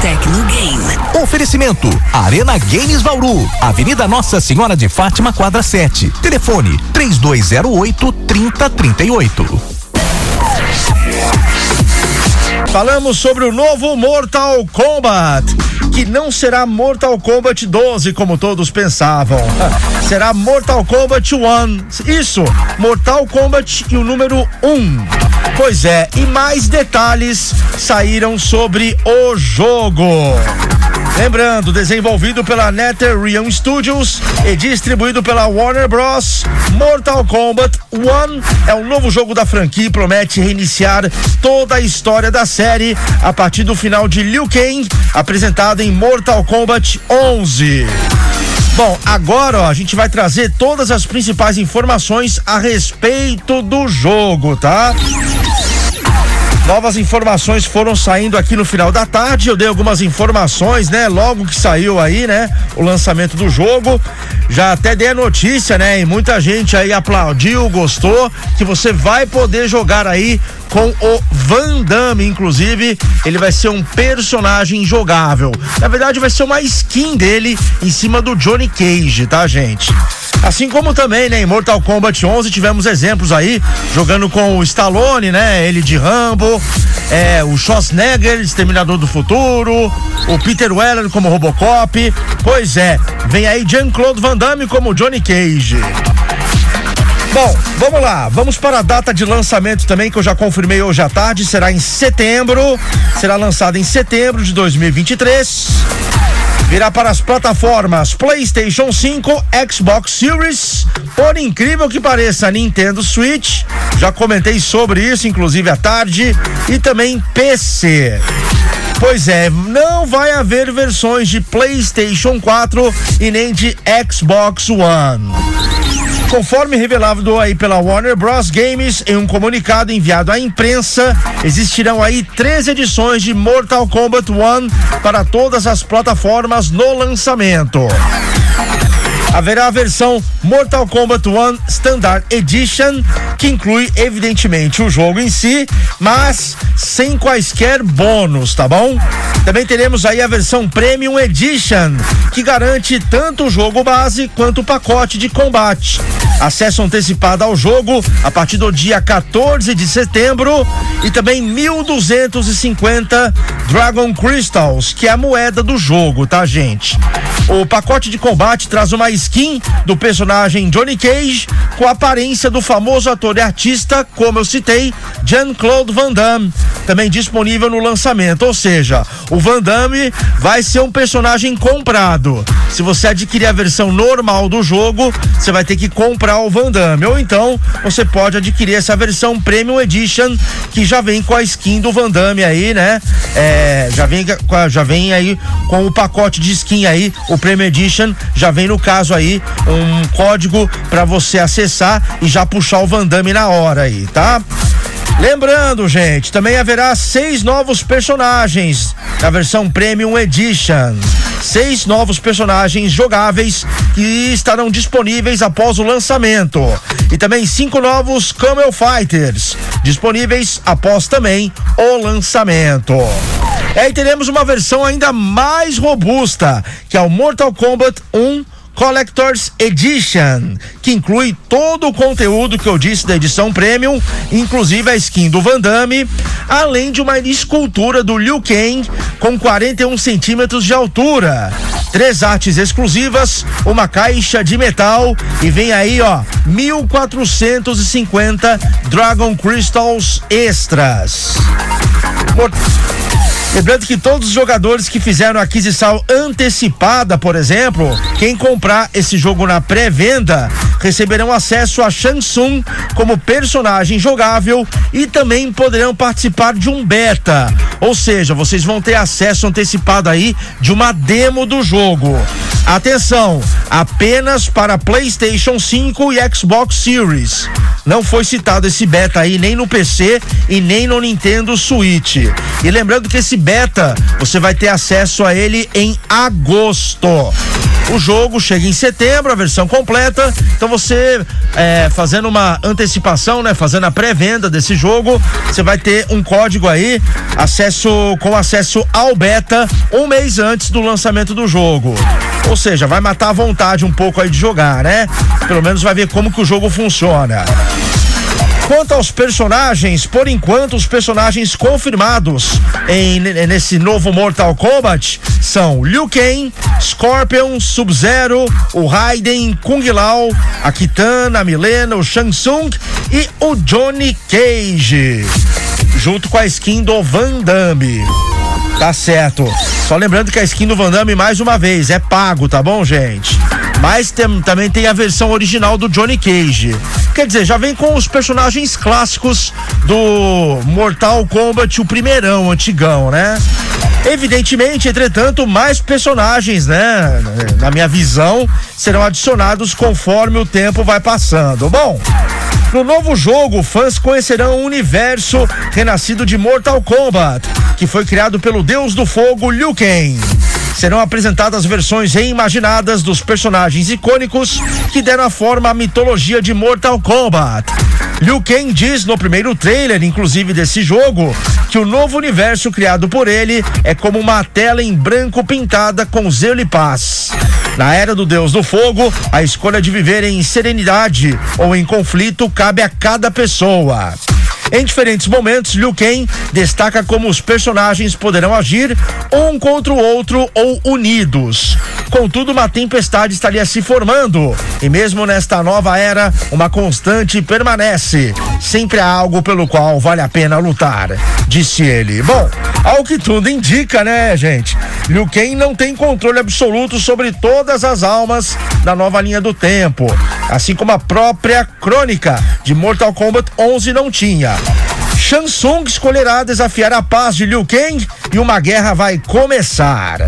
Tecnogame. Oferecimento Arena Games Vauru, Avenida Nossa Senhora de Fátima, quadra 7. Telefone 3208 3038. Falamos sobre o novo Mortal Kombat, que não será Mortal Kombat 12 como todos pensavam. Será Mortal Kombat 1. Isso, Mortal Kombat e o número 1. Pois é, e mais detalhes saíram sobre o jogo. Lembrando, desenvolvido pela NetherRealm Studios e distribuído pela Warner Bros. Mortal Kombat 1 é um novo jogo da franquia e promete reiniciar toda a história da série a partir do final de Liu Kang, apresentado em Mortal Kombat 11. Bom, agora ó, a gente vai trazer todas as principais informações a respeito do jogo, tá? Novas informações foram saindo aqui no final da tarde. Eu dei algumas informações, né? Logo que saiu aí, né? O lançamento do jogo. Já até dei a notícia, né? E muita gente aí aplaudiu, gostou, que você vai poder jogar aí com o Van Damme, inclusive, ele vai ser um personagem jogável. Na verdade, vai ser uma skin dele em cima do Johnny Cage, tá, gente? Assim como também, né, em Mortal Kombat 11 tivemos exemplos aí, jogando com o Stallone, né, ele de Rambo, é, o Schwarzenegger, Exterminador do Futuro, o Peter Weller como Robocop. Pois é, vem aí Jean-Claude Van Damme como Johnny Cage. Bom, vamos lá. Vamos para a data de lançamento também, que eu já confirmei hoje à tarde. Será em setembro. Será lançado em setembro de 2023. Virá para as plataformas PlayStation 5, Xbox Series, por incrível que pareça, Nintendo Switch. Já comentei sobre isso, inclusive à tarde, e também PC. Pois é, não vai haver versões de PlayStation 4 e nem de Xbox One. Conforme revelado aí pela Warner Bros. Games em um comunicado enviado à imprensa, existirão aí três edições de Mortal Kombat 1 para todas as plataformas no lançamento. Haverá a versão Mortal Kombat 1 Standard Edition, que inclui evidentemente o jogo em si, mas sem quaisquer bônus, tá bom? Também teremos aí a versão Premium Edition, que garante tanto o jogo base quanto o pacote de combate. Acesso antecipado ao jogo a partir do dia 14 de setembro e também 1.250 Dragon Crystals, que é a moeda do jogo, tá, gente? O pacote de combate traz uma skin do personagem Johnny Cage com a aparência do famoso ator e artista, como eu citei, Jean-Claude Van Damme, também disponível no lançamento. Ou seja, o Van Damme vai ser um personagem comprado. Se você adquirir a versão normal do jogo, você vai ter que comprar o Van Damme. Ou então, você pode adquirir essa versão Premium Edition, que já vem com a skin do Van Damme aí, né? É, já, vem, já vem aí com o pacote de skin aí, o Premium Edition, já vem no caso aí um código para você acessar e já puxar o Van Damme na hora aí, tá? Lembrando, gente, também haverá seis novos personagens na versão Premium Edition. Seis novos personagens jogáveis que estarão disponíveis após o lançamento. E também cinco novos Camel Fighters disponíveis após também o lançamento. E teremos uma versão ainda mais robusta, que é o Mortal Kombat 1 Collector's Edition, que inclui todo o conteúdo que eu disse da edição Premium, inclusive a skin do Van Damme, além de uma escultura do Liu Kang com 41 centímetros de altura. Três artes exclusivas, uma caixa de metal e vem aí, ó, 1450 Dragon Crystals extras. Por... Lembrando que todos os jogadores que fizeram aquisição antecipada, por exemplo, quem comprar esse jogo na pré-venda, receberão acesso a Shansung como personagem jogável e também poderão participar de um beta. Ou seja, vocês vão ter acesso antecipado aí de uma demo do jogo. Atenção, apenas para PlayStation 5 e Xbox Series. Não foi citado esse beta aí nem no PC e nem no Nintendo Switch. E lembrando que esse beta você vai ter acesso a ele em agosto. O jogo chega em setembro, a versão completa. Então você é, fazendo uma antecipação, né? Fazendo a pré-venda desse jogo, você vai ter um código aí, acesso com acesso ao beta um mês antes do lançamento do jogo. Ou seja, vai matar a vontade um pouco aí de jogar, né? Pelo menos vai ver como que o jogo funciona. Quanto aos personagens, por enquanto os personagens confirmados em, nesse novo Mortal Kombat são Liu Kang, Scorpion, Sub-Zero, o Raiden, Kung Lao, a Kitana, a Milena, o Shang Tsung e o Johnny Cage, junto com a skin do Van Damme. Tá certo. Só lembrando que a skin do Van Damme, mais uma vez, é pago, tá bom, gente? Mas tem, também tem a versão original do Johnny Cage. Quer dizer, já vem com os personagens clássicos do Mortal Kombat, o primeirão, antigão, né? Evidentemente, entretanto, mais personagens, né? Na minha visão, serão adicionados conforme o tempo vai passando. Bom, no novo jogo, fãs conhecerão o universo renascido de Mortal Kombat, que foi criado pelo Deus do Fogo Liu Kang serão apresentadas versões reimaginadas dos personagens icônicos que deram a forma à mitologia de Mortal Kombat. Liu Kang diz no primeiro trailer, inclusive desse jogo, que o novo universo criado por ele é como uma tela em branco pintada com zelo e paz. Na era do Deus do Fogo, a escolha de viver em serenidade ou em conflito cabe a cada pessoa. Em diferentes momentos, Liu Kang destaca como os personagens poderão agir um contra o outro ou unidos. Contudo, uma tempestade estaria se formando. E mesmo nesta nova era, uma constante permanece. Sempre há algo pelo qual vale a pena lutar, disse ele. Bom, ao que tudo indica, né, gente? Liu Kang não tem controle absoluto sobre todas as almas da nova linha do tempo, assim como a própria crônica de Mortal Kombat 11 não tinha. Shang Tsung escolherá desafiar a paz de Liu Kang e uma guerra vai começar.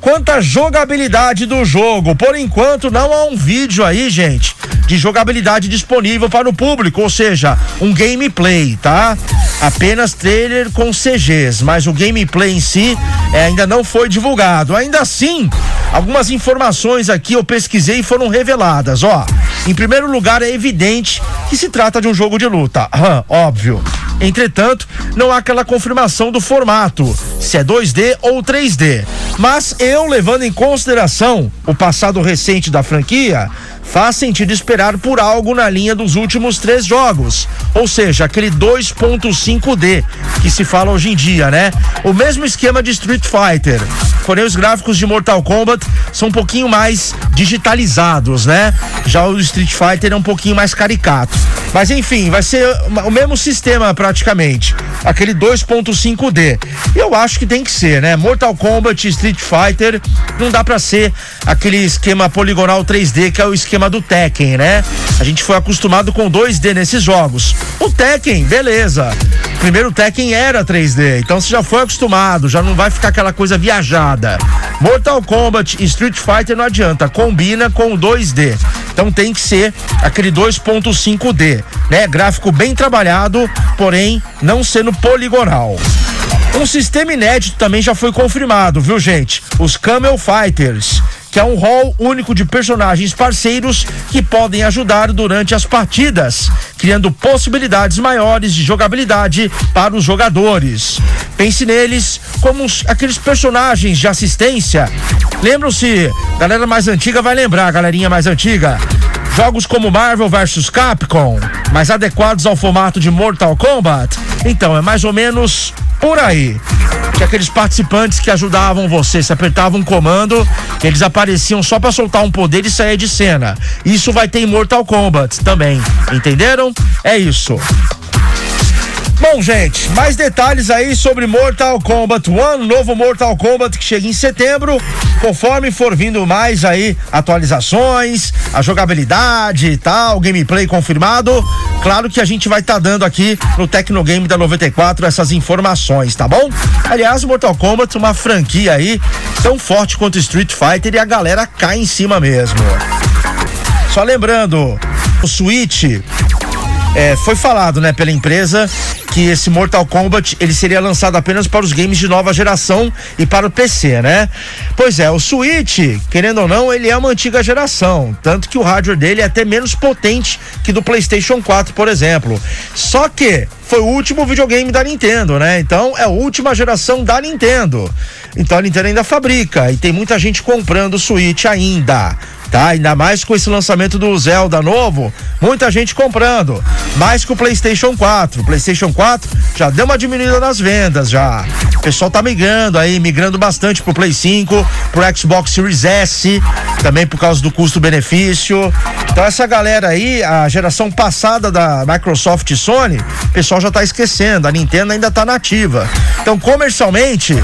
Quanto à jogabilidade do jogo, por enquanto não há um vídeo aí, gente, de jogabilidade disponível para o público, ou seja, um gameplay, tá? Apenas trailer com CGs, mas o gameplay em si é, ainda não foi divulgado. Ainda assim, algumas informações aqui eu pesquisei e foram reveladas. Ó, em primeiro lugar, é evidente que se trata de um jogo de luta, óbvio. Entretanto, não há aquela confirmação do formato, se é 2D ou 3D. Mas eu, levando em consideração o passado recente da franquia, faz sentido esperar por algo na linha dos últimos três jogos, ou seja, aquele 2.5D que se fala hoje em dia, né? O mesmo esquema de Street Fighter, porém os gráficos de Mortal Kombat são um pouquinho mais digitalizados, né? Já o Street Fighter é um pouquinho mais caricato. Mas enfim, vai ser o mesmo sistema praticamente, aquele 2.5D. Eu acho que tem que ser, né? Mortal Kombat, Street Fighter, não dá para ser aquele esquema poligonal 3D que é o esquema do Tekken, né? A gente foi acostumado com 2D nesses jogos. O Tekken, beleza. O primeiro Tekken era 3D, então você já foi acostumado, já não vai ficar aquela coisa viajada. Mortal Kombat e Street Fighter não adianta, combina com 2D. Então tem que ser aquele 2.5D, né? Gráfico bem trabalhado, porém não sendo poligonal. Um sistema inédito também já foi confirmado, viu, gente? Os Camel Fighters que é um rol único de personagens parceiros que podem ajudar durante as partidas, criando possibilidades maiores de jogabilidade para os jogadores. Pense neles como os, aqueles personagens de assistência. Lembram-se, galera mais antiga vai lembrar, galerinha mais antiga. Jogos como Marvel vs Capcom, mais adequados ao formato de Mortal Kombat. Então, é mais ou menos por aí. Tinha aqueles participantes que ajudavam você, se apertava um comando, eles apareciam só para soltar um poder e sair de cena. Isso vai ter em Mortal Kombat também. Entenderam? É isso. Bom, gente, mais detalhes aí sobre Mortal Kombat One, novo Mortal Kombat que chega em setembro. Conforme for vindo mais aí atualizações, a jogabilidade e tal, gameplay confirmado, claro que a gente vai estar tá dando aqui no Tecnogame da 94 essas informações, tá bom? Aliás, Mortal Kombat, uma franquia aí tão forte quanto Street Fighter e a galera cai em cima mesmo. Só lembrando, o Switch é, foi falado, né, pela empresa que esse Mortal Kombat ele seria lançado apenas para os games de nova geração e para o PC, né? Pois é, o Switch, querendo ou não, ele é uma antiga geração, tanto que o hardware dele é até menos potente que do PlayStation 4, por exemplo. Só que foi o último videogame da Nintendo, né? Então é a última geração da Nintendo. Então a Nintendo ainda fabrica e tem muita gente comprando o Switch ainda tá? Ainda mais com esse lançamento do Zelda novo, muita gente comprando. Mais que o PlayStation 4. O PlayStation 4 já deu uma diminuída nas vendas já. O pessoal tá migrando aí, migrando bastante pro Play 5, pro Xbox Series S, também por causa do custo-benefício. Então essa galera aí, a geração passada da Microsoft e Sony, o pessoal já tá esquecendo, a Nintendo ainda tá nativa. Então comercialmente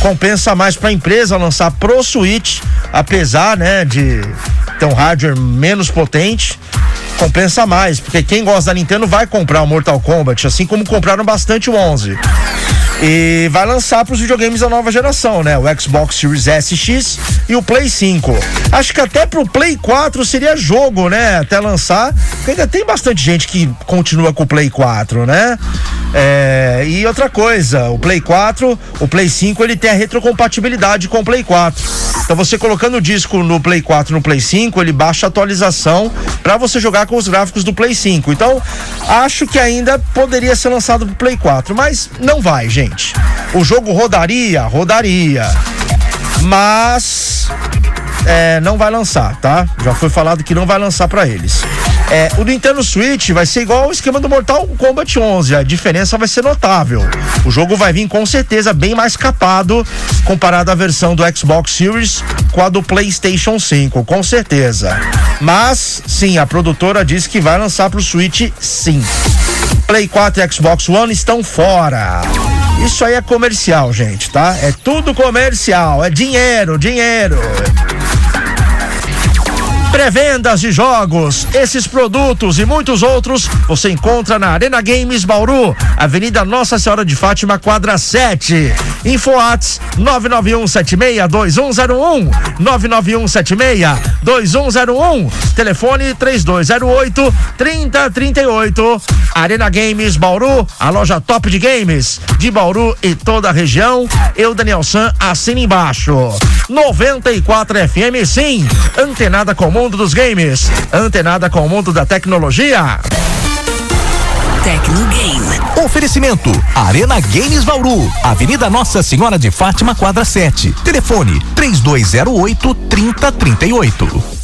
compensa mais para a empresa lançar pro Switch, apesar, né, de ter um hardware menos potente, compensa mais, porque quem gosta da Nintendo vai comprar o Mortal Kombat, assim como compraram bastante o 11. E vai lançar para os videogames da nova geração, né? O Xbox Series SX e o Play 5. Acho que até pro Play 4 seria jogo, né? Até lançar. Porque ainda tem bastante gente que continua com o Play 4, né? É, e outra coisa, o Play 4, o Play 5, ele tem a retrocompatibilidade com o Play 4. Então você colocando o disco no Play 4 no Play 5, ele baixa a atualização para você jogar com os gráficos do Play 5. Então, acho que ainda poderia ser lançado pro Play 4, mas não vai, gente. O jogo rodaria, rodaria. Mas é, não vai lançar, tá? Já foi falado que não vai lançar para eles. É, o Nintendo Switch vai ser igual ao esquema do Mortal Kombat 11. A diferença vai ser notável. O jogo vai vir com certeza bem mais capado comparado à versão do Xbox Series com a do PlayStation 5, com certeza. Mas, sim, a produtora disse que vai lançar pro Switch, sim. Play 4 e Xbox One estão fora. Isso aí é comercial, gente, tá? É tudo comercial, é dinheiro, dinheiro. Pré-vendas de jogos, esses produtos e muitos outros você encontra na Arena Games Bauru, Avenida Nossa Senhora de Fátima, quadra 7. Infoats 991762101, 991762101, telefone 3208 3038. Arena Games Bauru, a loja top de games de Bauru e toda a região. Eu, Daniel San, assina embaixo. 94 FM, sim, antenada com o mundo dos games, antenada com o mundo da tecnologia. Tecnogame. Oferecimento: Arena Games Bauru, Avenida Nossa Senhora de Fátima, quadra 7. Telefone: 3208 3038.